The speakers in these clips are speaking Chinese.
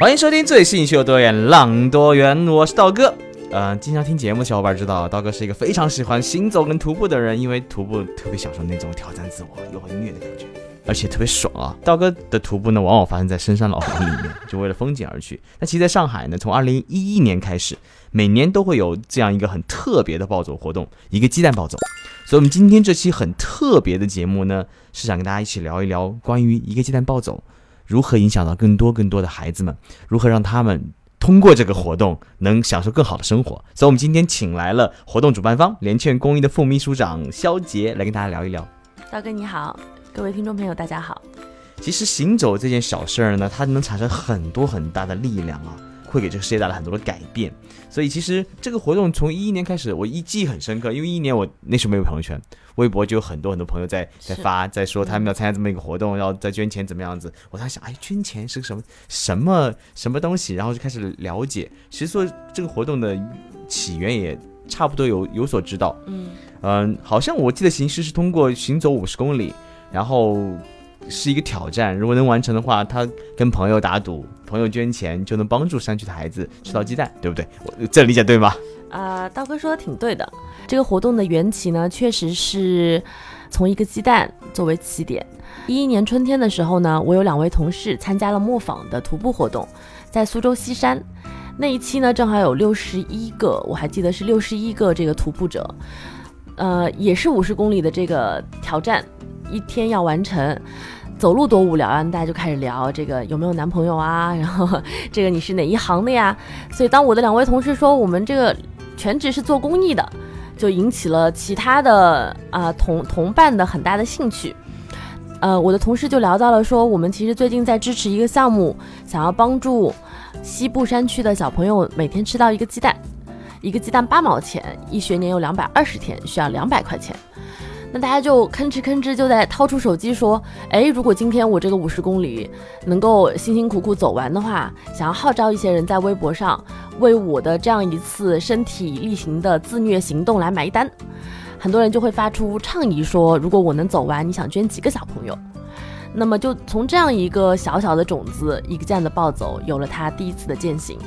欢迎收听最新一期的多远浪多远，我是道哥。呃，经常听节目的小伙伴知道，道哥是一个非常喜欢行走跟徒步的人，因为徒步特别享受那种挑战自我、又很虐的感觉，而且特别爽啊。道哥的徒步呢，往往发生在深山老林里面，就为了风景而去。那其实在上海呢，从二零一一年开始，每年都会有这样一个很特别的暴走活动，一个鸡蛋暴走。所以，我们今天这期很特别的节目呢，是想跟大家一起聊一聊关于一个鸡蛋暴走如何影响到更多更多的孩子们，如何让他们。通过这个活动能享受更好的生活，所以我们今天请来了活动主办方联劝公益的副秘书长肖杰来跟大家聊一聊。道哥你好，各位听众朋友大家好。其实行走这件小事儿呢，它能产生很多很大的力量啊。会给这个世界带来很多的改变，所以其实这个活动从一一年开始，我一记很深刻，因为一一年我那时候没有朋友圈，微博就有很多很多朋友在在发，在说他们要参加这么一个活动，要再捐钱怎么样子。我在想，哎，捐钱是个什么什么什么东西？然后就开始了解，其实说这个活动的起源也差不多有有所知道。嗯嗯，好像我记得形式是通过行走五十公里，然后。是一个挑战，如果能完成的话，他跟朋友打赌，朋友捐钱就能帮助山区的孩子吃到鸡蛋，对不对？我这理解对吗？啊，刀哥说的挺对的。这个活动的缘起呢，确实是从一个鸡蛋作为起点。一一年春天的时候呢，我有两位同事参加了磨坊的徒步活动，在苏州西山那一期呢，正好有六十一个，我还记得是六十一个这个徒步者，呃，也是五十公里的这个挑战，一天要完成。走路多无聊啊！大家就开始聊这个有没有男朋友啊，然后这个你是哪一行的呀？所以当我的两位同事说我们这个全职是做公益的，就引起了其他的啊同 同伴的很大的兴趣。呃，我的同事就聊到了说，我们其实最近在支持一个项目，想要帮助西部山区的小朋友每天吃到一个鸡蛋，一个鸡蛋八毛钱，一学年有两百二十天，需要两百块钱。那大家就吭哧吭哧就在掏出手机说，哎，如果今天我这个五十公里能够辛辛苦苦走完的话，想要号召一些人在微博上为我的这样一次身体力行的自虐行动来埋单。很多人就会发出倡议说，如果我能走完，你想捐几个小朋友？那么就从这样一个小小的种子，一个这样的暴走，有了他第一次的践行。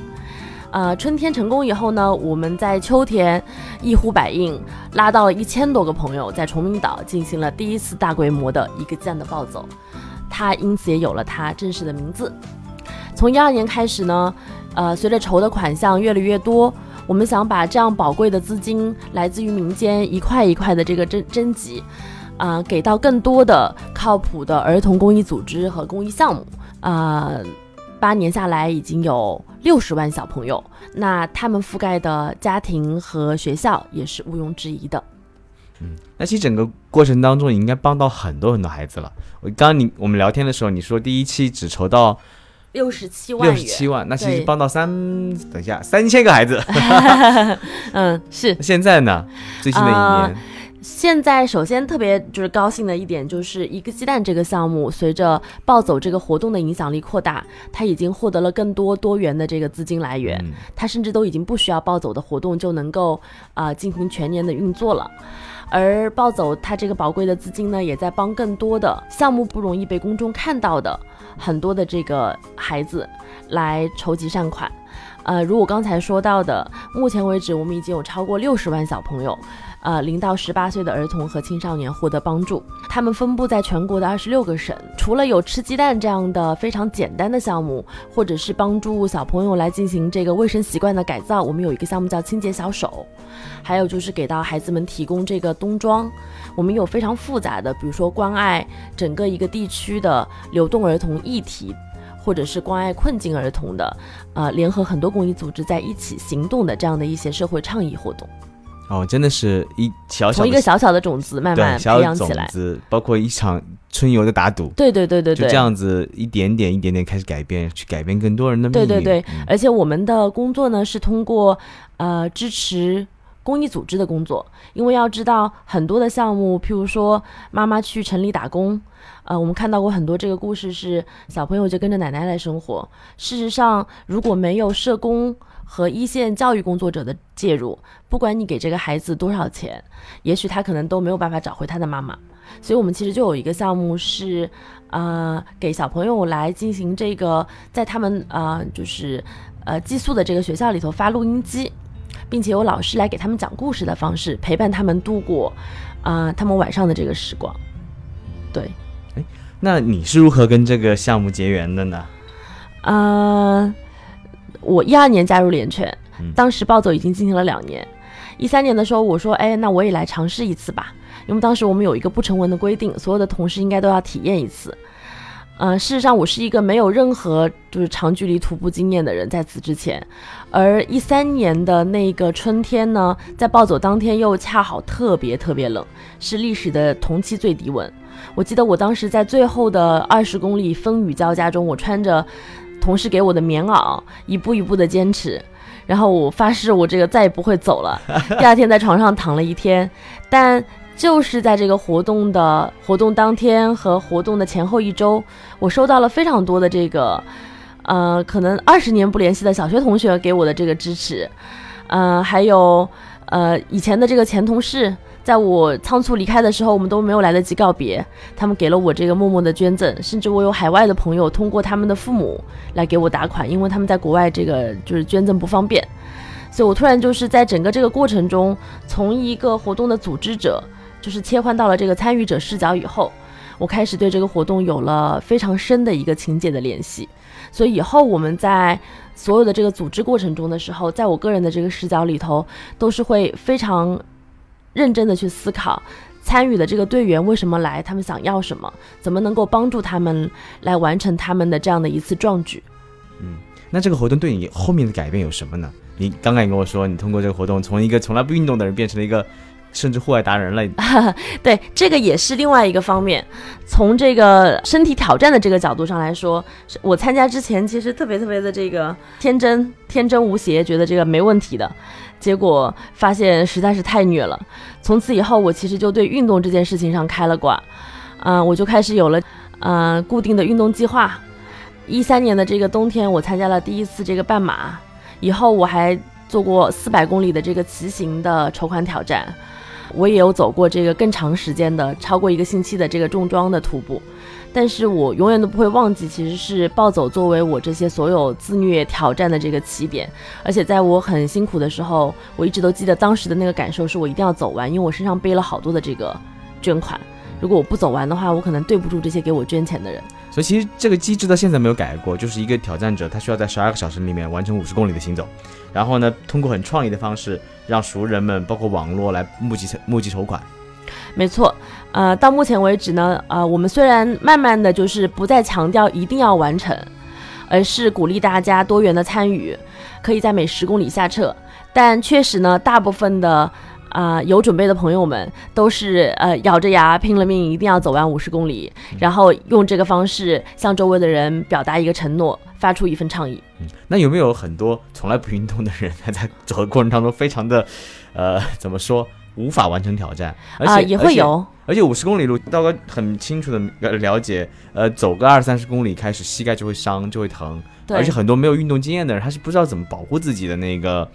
呃，春天成功以后呢，我们在秋天一呼百应，拉到了一千多个朋友，在崇明岛进行了第一次大规模的一个这样的暴走，它因此也有了它正式的名字。从一二年开始呢，呃，随着筹的款项越来越多，我们想把这样宝贵的资金来自于民间一块一块的这个征征集，啊，给到更多的靠谱的儿童公益组织和公益项目，啊。八年下来，已经有六十万小朋友，那他们覆盖的家庭和学校也是毋庸置疑的。嗯，那其实整个过程当中，你应该帮到很多很多孩子了。我刚刚你我们聊天的时候，你说第一期只筹到六十七万，六十七万，那其实帮到三，等一下三千个孩子。嗯，是。现在呢？最新的一年。现在首先特别就是高兴的一点，就是一个鸡蛋这个项目，随着暴走这个活动的影响力扩大，它已经获得了更多多元的这个资金来源，它甚至都已经不需要暴走的活动就能够啊进行全年的运作了。而暴走它这个宝贵的资金呢，也在帮更多的项目不容易被公众看到的很多的这个孩子来筹集善款。呃，如我刚才说到的，目前为止我们已经有超过六十万小朋友。呃，零到十八岁的儿童和青少年获得帮助，他们分布在全国的二十六个省。除了有吃鸡蛋这样的非常简单的项目，或者是帮助小朋友来进行这个卫生习惯的改造，我们有一个项目叫清洁小手。还有就是给到孩子们提供这个冬装。我们有非常复杂的，比如说关爱整个一个地区的流动儿童议题，或者是关爱困境儿童的，呃，联合很多公益组织在一起行动的这样的一些社会倡议活动。哦，真的是一小小从一个小小的种子慢慢培养起来。子，包括一场春游的打赌，对对对对对，就这样子一点点一点点开始改变，去改变更多人的命运。对对对嗯而且我们的工作呢是通过呃支持公益组织的工作，因为要知道很多的项目，譬如说妈妈去城里打工，呃，我们看到过很多这个故事是小朋友就跟着奶奶来生活。事实上，如果没有社工和一线教育工作者的介入，不管你给这个孩子多少钱，也许他可能都没有办法找回他的妈妈。所以我们其实就有一个项目是，呃，给小朋友来进行这个，在他们呃就是呃寄宿的这个学校里头发录音机，并且有老师来给他们讲故事的方式，陪伴他们度过啊、呃他们晚上的这个时光。对，那你是如何跟这个项目结缘的呢？呃，我一二年加入联劝嗯，当时暴走已经进行了两年。一三年的时候，我说，哎，那我也来尝试一次吧，因为当时我们有一个不成文的规定，所有的同事应该都要体验一次。呃，事实上，我是一个没有任何就是长距离徒步经验的人，在此之前，而一三年的那个春天呢，在暴走当天又恰好特别特别冷，是历史的同期最低温。我记得我当时在最后的二十公里风雨交加中，我穿着同事给我的棉袄，一步一步的坚持。然后我发誓，我这个再也不会走了。第二天在床上躺了一天，但就是在这个活动的活动当天和活动的前后一周，我收到了非常多的这个，呃，可能二十年不联系的小学同学给我的这个支持，呃，还有呃以前的这个前同事，在我仓促离开的时候，我们都没有来得及告别，他们给了我这个默默的捐赠，甚至我有海外的朋友通过他们的父母来给我打款，因为他们在国外这个就是捐赠不方便，所以我突然就是在整个这个过程中，从一个活动的组织者，就是切换到了这个参与者视角以后，我开始对这个活动有了非常深的一个情节的联系，所以以后我们在所有的这个组织过程中的时候，在我个人的这个视角里头，都是会非常认真的去思考。参与的这个队员为什么来？他们想要什么？怎么能够帮助他们来完成他们的这样的一次壮举？嗯那这个活动对你后面的改变有什么呢？你刚刚也跟我说，你通过这个活动，从一个从来不运动的人变成了一个甚至户外达人了。对，这个也是另外一个方面。从这个身体挑战的这个角度上来说，我参加之前其实特别特别的这个天真、天真无邪，觉得这个没问题的。结果发现实在是太虐了。从此以后，我其实就对运动这件事情上开了挂，嗯、我就开始有了嗯、固定的运动计划。一三年的这个冬天，我参加了第一次这个半马，以后我还做过四百公里的这个骑行的筹款挑战。我也有走过这个更长时间的，超过一个星期的这个重装的徒步，但是我永远都不会忘记，其实是暴走作为我这些所有自虐挑战的这个起点，而且在我很辛苦的时候，我一直都记得当时的那个感受，是我一定要走完，因为我身上背了好多的这个捐款，如果我不走完的话，我可能对不住这些给我捐钱的人。所以其实这个机制到现在没有改过，就是一个挑战者，他需要在十二个小时里面完成五十公里的行走，然后呢，通过很创意的方式，让熟人们包括网络来募集募集筹款。没错，呃，到目前为止呢，呃，我们虽然慢慢的就是不再强调一定要完成，而是鼓励大家多元的参与，可以在每十公里下撤，但确实呢，大部分的。啊、有准备的朋友们都是呃咬着牙拼了命，一定要走完五十公里，然后用这个方式向周围的人表达一个承诺，发出一份倡议。嗯那有没有很多从来不运动的人，他在走的过程当中非常的，呃，怎么说，无法完成挑战？而且、啊、也会有，而且五十公里路，道哥很清楚的了解，呃，走个二三十公里开始膝盖就会伤，就会疼，对，而且很多没有运动经验的人，他是不知道怎么保护自己的那个，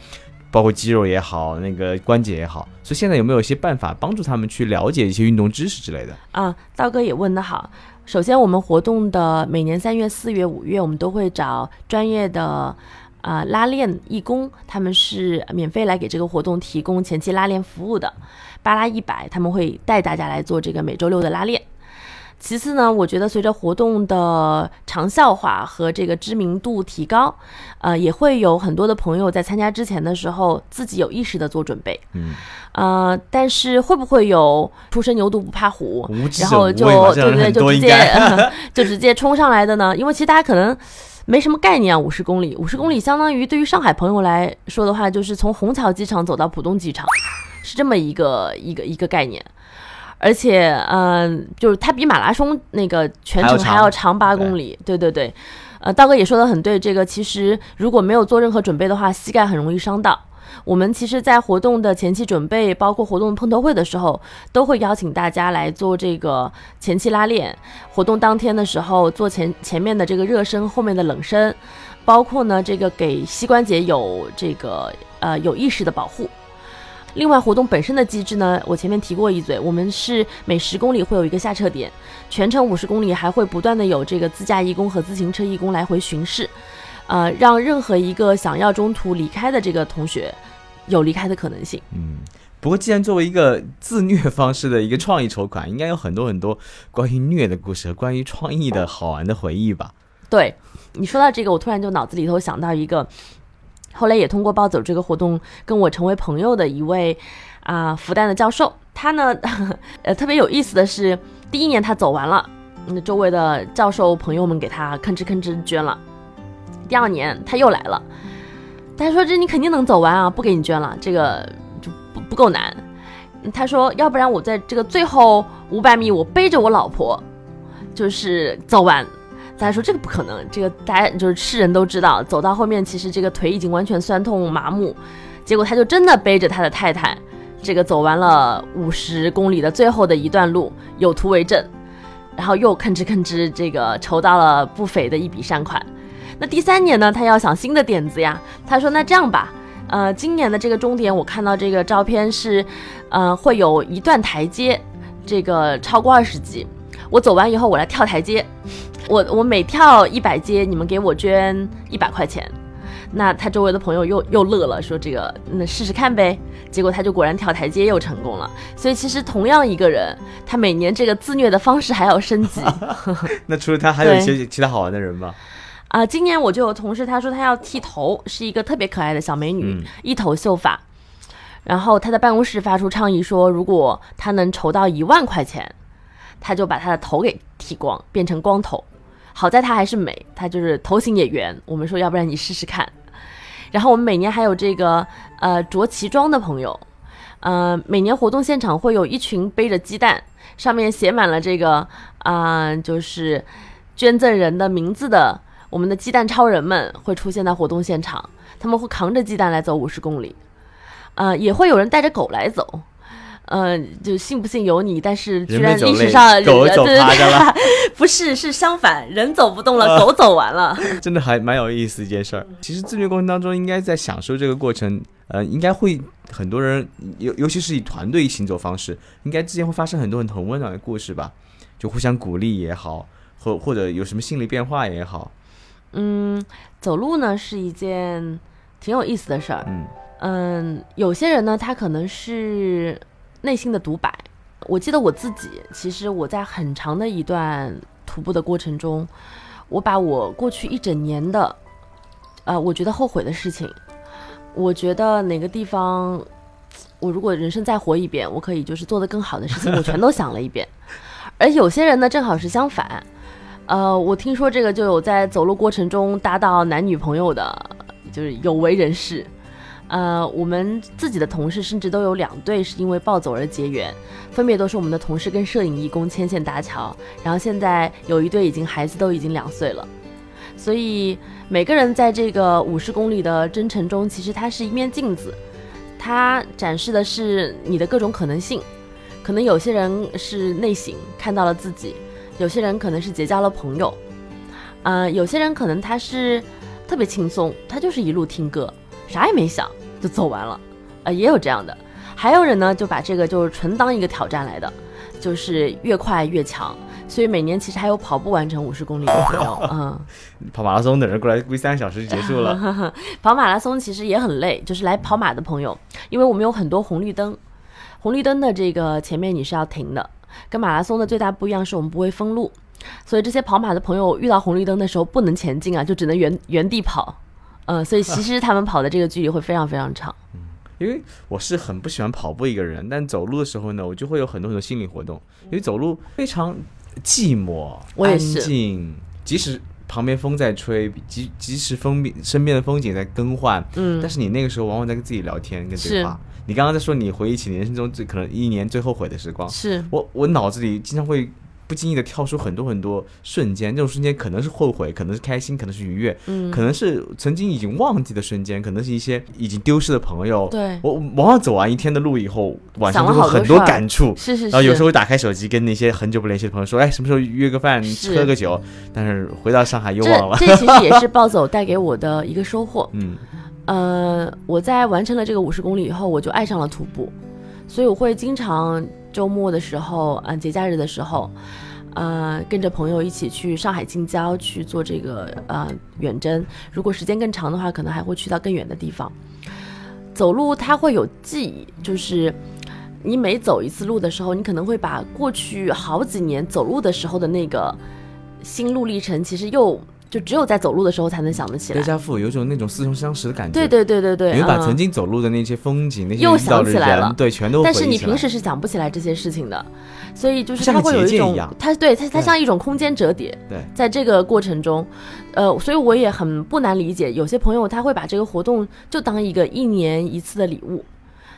包括肌肉也好，那个关节也好。所以现在有没有一些办法帮助他们去了解一些运动知识之类的？啊，道哥也问得好。首先，我们活动的每年三月、四月、五月，我们都会找专业的啊、拉练义工，他们是免费来给这个活动提供前期拉练服务的。巴拉一百，他们会带大家来做这个每周六的拉练。其次呢，我觉得随着活动的长效化和这个知名度提高，呃，也会有很多的朋友在参加之前的时候自己有意识的做准备。嗯，呃，但是会不会有初生牛犊不怕虎，然后就对对，就直接。就直接冲上来的呢？因为其实大家可能没什么概念啊，五十公里，五十公里相当于对于上海朋友来说的话，就是从虹桥机场走到浦东机场，是这么一个一个一个概念。而且，嗯、就是它比马拉松那个全程还还要长要长八公里。对对对，呃，道哥也说的很对，这个其实如果没有做任何准备的话，膝盖很容易伤到。我们其实，在活动的前期准备，包括活动碰头会的时候，都会邀请大家来做这个前期拉练。活动当天的时候，做前前面的这个热身，后面的冷身，包括呢这个给膝关节有这个呃有意识的保护。另外，活动本身的机制呢，我前面提过一嘴，我们是每十公里会有一个下车点，全程五十公里还会不断的有这个自驾义工和自行车义工来回巡视，呃，让任何一个想要中途离开的这个同学有离开的可能性。嗯，不过既然作为一个自虐方式的一个创意筹款，应该有很多很多关于虐的故事和关于创意的好玩的回忆吧？对你说到这个，我突然就脑子里头想到一个，后来也通过暴走这个活动跟我成为朋友的一位啊、复旦的教授，他呢，呃，特别有意思的是，第一年他走完了，那周围的教授朋友们给他吭哧吭哧捐了，第二年他又来了，他说这你肯定能走完啊，不给你捐了，这个就不不够难。他说，要不然我在这个最后五百米，我背着我老婆，就是走完。大家说这个不可能，这个大家就是世人都知道，走到后面其实这个腿已经完全酸痛麻木，结果他就真的背着他的太太，这个走完了五十公里的最后的一段路，有图为证，然后又吭哧吭哧这个筹到了不菲的一笔善款。那第三年呢，他要想新的点子呀，他说那这样吧。呃，今年的这个终点，我看到这个照片是，呃，会有一段台阶，这个超过二十级。我走完以后，我来跳台阶，我我每跳一百阶，你们给我捐一百块钱。那他周围的朋友又又乐了，说这个那试试看呗。结果他就果然跳台阶又成功了。所以其实同样一个人，他每年这个自虐的方式还要升级。那除了他，还有一些其他好玩的人吗？啊、今年我就有同事，他说他要剃头，是一个特别可爱的小美女，嗯一头秀发。然后他在办公室发出倡议说，如果他能筹到一万块钱，他就把他的头给剃光，变成光头。好在她还是美，她就是头型也圆。我们说，要不然你试试看。然后我们每年还有这个呃着旗装的朋友，呃，每年活动现场会有一群背着鸡蛋，上面写满了这个啊、就是捐赠人的名字的我们的鸡蛋超人们会出现在活动现场，他们会扛着鸡蛋来走五十公里，呃，也会有人带着狗来走。呃，就信不信由你，但是居然历史上人狗走对对趴着了对，不是是相反，人走不动了，狗走完了。真的还蛮有意思一件事儿。其实自律过程当中，应该在享受这个过程，呃，应该会很多人，尤尤其是以团队行走方式，应该之间会发生很多很很温暖的故事吧，就互相鼓励也好，或或者有什么心理变化也好，嗯，走路呢是一件挺有意思的事儿。嗯嗯，有些人呢，他可能是内心的独白。我记得我自己，其实我在很长的一段徒步的过程中，我把我过去一整年的，呃，我觉得后悔的事情，我觉得哪个地方，我如果人生再活一遍，我可以就是做得更好的事情，我全都想了一遍。而有些人呢，正好是相反。呃，我听说这个就有在走路过程中搭到男女朋友的，就是有为人士。呃，我们自己的同事甚至都有两对是因为暴走而结缘，分别都是我们的同事跟摄影义工牵线搭桥，然后现在有一对已经孩子都已经两岁了，所以每个人在这个五十公里的征程中，其实它是一面镜子，它展示的是你的各种可能性，可能有些人是内省看到了自己，有些人可能是结交了朋友，呃，有些人可能他是特别轻松，他就是一路听歌。啥也没想就走完了，呃，也有这样的，还有人呢就把这个就是纯当一个挑战来的，就是越快越强，所以每年其实还有跑步完成五十公里的朋友，嗯，跑马拉松的人过来估计三个小时就结束了。跑马拉松其实也很累，就是来跑马的朋友，因为我们有很多红绿灯，红绿灯的这个前面你是要停的，跟马拉松的最大不一样是我们不会封路，所以这些跑马的朋友遇到红绿灯的时候不能前进啊，就只能原原地跑。嗯，所以其实他们跑的这个距离会非常非常长。嗯因为我是很不喜欢跑步一个人，但走路的时候呢，我就会有很多很多心理活动。因为走路非常寂寞、安我也是静，即使旁边风在吹，即即使风边身边的风景在更换，嗯但是你那个时候往往在跟自己聊天、跟对话，你刚刚在说你回忆起你人生中最可能一年最后悔的时光，是我我脑子里经常会不经意的跳出很多很多瞬间，这种瞬间可能是后悔，可能是开心，可能是愉悦，嗯可能是曾经已经忘记的瞬间，可能是一些已经丢失的朋友。对我往往走完一天的路以后，晚上想了就会很多感触。是是是，然后有时候会打开手机，跟那些很久不联系的朋友说：“哎，什么时候约个饭，是喝个酒？”但是回到上海又忘了。这其实也是暴走带给我的一个收获。嗯，呃，我在完成了这个五十公里以后，我就爱上了徒步，所以我会经常周末的时候，嗯、节假日的时候，呃，跟着朋友一起去上海近郊去做这个呃远征。如果时间更长的话，可能还会去到更远的地方。走路它会有记忆，就是你每走一次路的时候，你可能会把过去好几年走路的时候的那个心路历程，其实又就只有在走路的时候才能想得起来。德加父有种那种似曾相识的感觉。对对对对对，你会把嗯。曾经走路的那些风景、那些又想起来了。人，对，全都但是你平时是想不起来这些事情的，所以就是它会有一种它对它它像一种空间折叠，对。在这个过程中，呃，所以我也很不难理解，有些朋友他会把这个活动就当一个一年一次的礼物，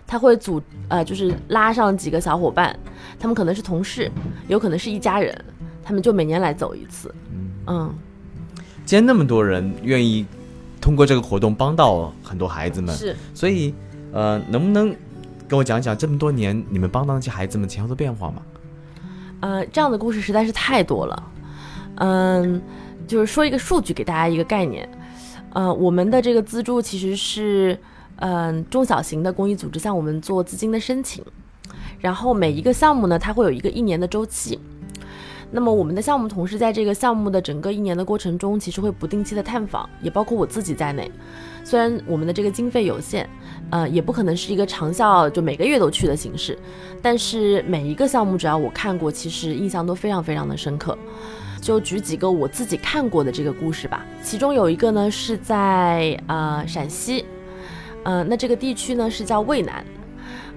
他会组呃就是拉上几个小伙伴，他们可能是同事，有可能是一家人，他们就每年来走一次，嗯既然那么多人愿意通过这个活动帮到很多孩子们，是。所以呃，能不能跟我讲讲这么多年你们帮到那些孩子们前后的变化吗？呃，这样的故事实在是太多了。嗯，就是说一个数据给大家一个概念。呃，我们的这个资助其实是嗯、中小型的公益组织向我们做资金的申请，然后每一个项目呢，它会有一个一年的周期。那么我们的项目同事在这个项目的整个一年的过程中，其实会不定期的探访，也包括我自己在内。虽然我们的这个经费有限，呃，也不可能是一个长效就每个月都去的形式，但是每一个项目只要我看过，其实印象都非常非常的深刻。就举几个我自己看过的这个故事吧，其中有一个呢是在呃陕西，呃，那这个地区呢是叫渭南。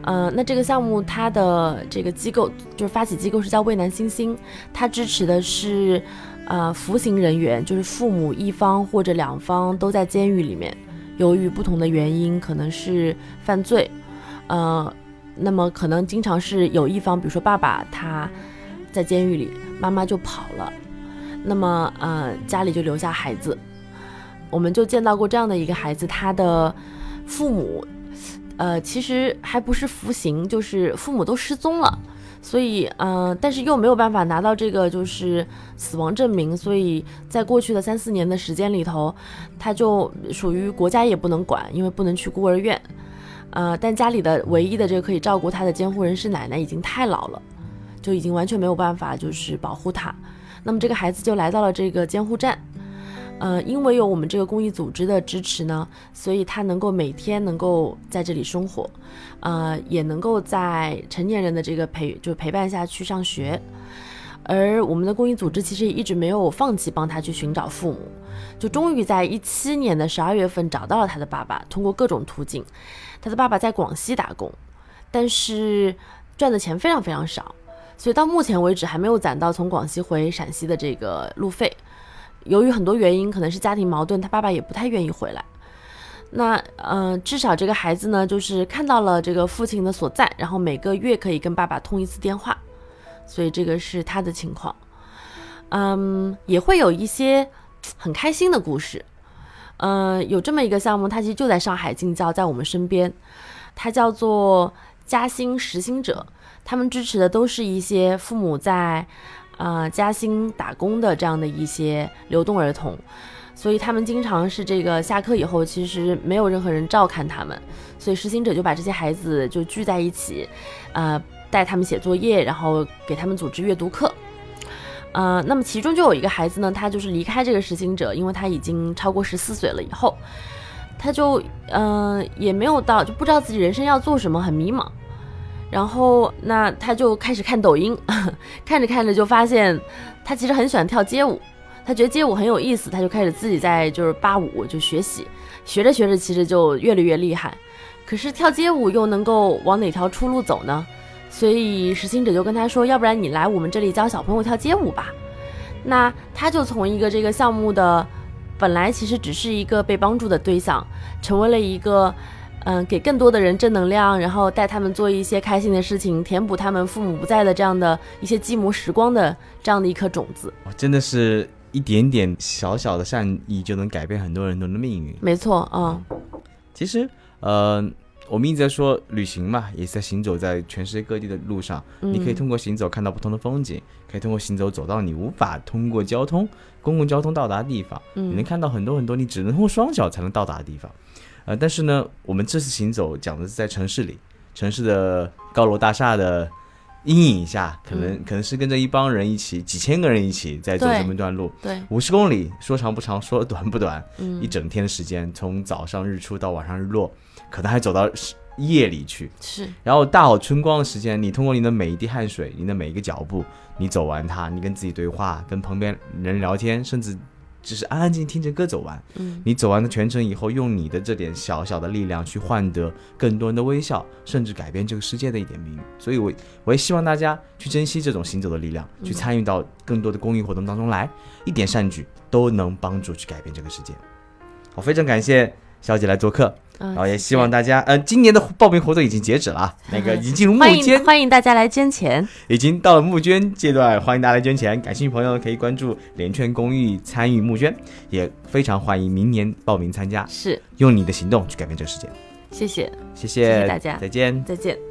呃，那这个项目它的这个机构就是发起机构是叫渭南新星，它支持的是呃服刑人员，就是父母一方或者两方都在监狱里面，由于不同的原因，可能是犯罪，呃，那么可能经常是有一方，比如说爸爸他在监狱里，妈妈就跑了，那么呃家里就留下孩子，我们就见到过这样的一个孩子，他的父母。呃，其实还不是服刑，就是父母都失踪了，所以，呃，但是又没有办法拿到这个就是死亡证明，所以在过去的三四年的时间里头，他就属于国家也不能管，因为不能去孤儿院，呃，但家里的唯一的这个可以照顾他的监护人是奶奶，已经太老了，就已经完全没有办法就是保护他，那么这个孩子就来到了这个监护站。呃，因为有我们这个公益组织的支持呢，所以他能够每天能够在这里生活，呃，也能够在成年人的这个陪就陪伴下去上学。而我们的公益组织其实也一直没有放弃帮他去寻找父母，就终于在一七年的十二月份找到了他的爸爸，通过各种途径，他的爸爸在广西打工，但是赚的钱非常非常少，所以到目前为止还没有攒到从广西回陕西的这个路费。由于很多原因，可能是家庭矛盾，他爸爸也不太愿意回来。那呃，至少这个孩子呢，就是看到了这个父亲的所在，然后每个月可以跟爸爸通一次电话，所以这个是他的情况。嗯，也会有一些很开心的故事。呃，有这么一个项目，它其实就在上海近郊，在我们身边，它叫做嘉兴实心者，他们支持的都是一些父母在。呃，嘉兴打工的这样的一些流动儿童，所以他们经常是这个下课以后，其实没有任何人照看他们，所以实行者就把这些孩子就聚在一起，呃，带他们写作业，然后给他们组织阅读课。呃，那么其中就有一个孩子呢，他就是离开这个实行者，因为他已经超过十四岁了以后，他就嗯、也没有到，就不知道自己人生要做什么，很迷茫。然后，那他就开始看抖音，看着看着就发现，他其实很喜欢跳街舞，他觉得街舞很有意思，他就开始自己在就是扒舞就学习，学着学着其实就越来越厉害。可是跳街舞又能够往哪条出路走呢？所以实行者就跟他说，要不然你来我们这里教小朋友跳街舞吧。那他就从一个这个项目的本来其实只是一个被帮助的对象，成为了一个。嗯，给更多的人正能量，然后带他们做一些开心的事情，填补他们父母不在的这样的一些寂寞时光的这样的一颗种子。真的是一点点小小的善意就能改变很多人的命运。没错，嗯，其实，呃，我们一直在说旅行嘛，也是在行走在全世界各地的路上。嗯你可以通过行走看到不同的风景，可以通过行走走到你无法通过交通公共交通到达的地方。你能嗯看到很多很多你只能通过双脚才能到达的地方。呃，但是呢，我们这次行走讲的是在城市里，城市的高楼大厦的阴影下，可能、可能是跟着一帮人一起，几千个人一起在走这么一段路。对，五十公里，说长不长，说短不短，嗯一整天的时间，从早上日出到晚上日落，可能还走到夜里去。是，然后大好春光的时间，你通过你的每一滴汗水，你的每一个脚步，你走完它，你跟自己对话，跟旁边人聊天，甚至只是安安静静听着歌走完。嗯，你走完了全程以后，用你的这点小小的力量去换得更多人的微笑，甚至改变这个世界的一点命运。所以我，我也希望大家去珍惜这种行走的力量，去参与到更多的公益活动当中来，一点善举都能帮助去改变这个世界。好，非常感谢小姐来做客，嗯然后也希望大家，呃，今年的报名活动已经截止了啊，那个已经进入募捐，欢迎大家来捐钱。已经到了募捐阶段，欢迎大家来捐钱。感兴趣朋友可以关注联圈公益参与募捐，也非常欢迎明年报名参加，是，用你的行动去改变这个世界。谢谢，谢谢谢谢大家再见。再见。